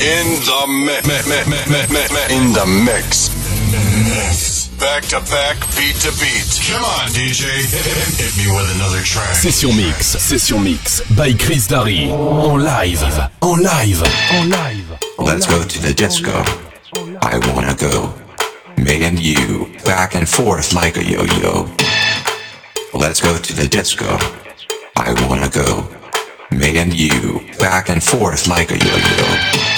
In the mix. In the mix. Back to back, beat to beat. Come on, DJ. Hit me with another track. Session Mix. Session Mix. By Chris Darry. En live. En live. En live. Let's go to the disco. I wanna go. Me and you, back and forth like a yo-yo. Let's go to the disco. I wanna go. Me and you, back and forth like a yo-yo.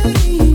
mix.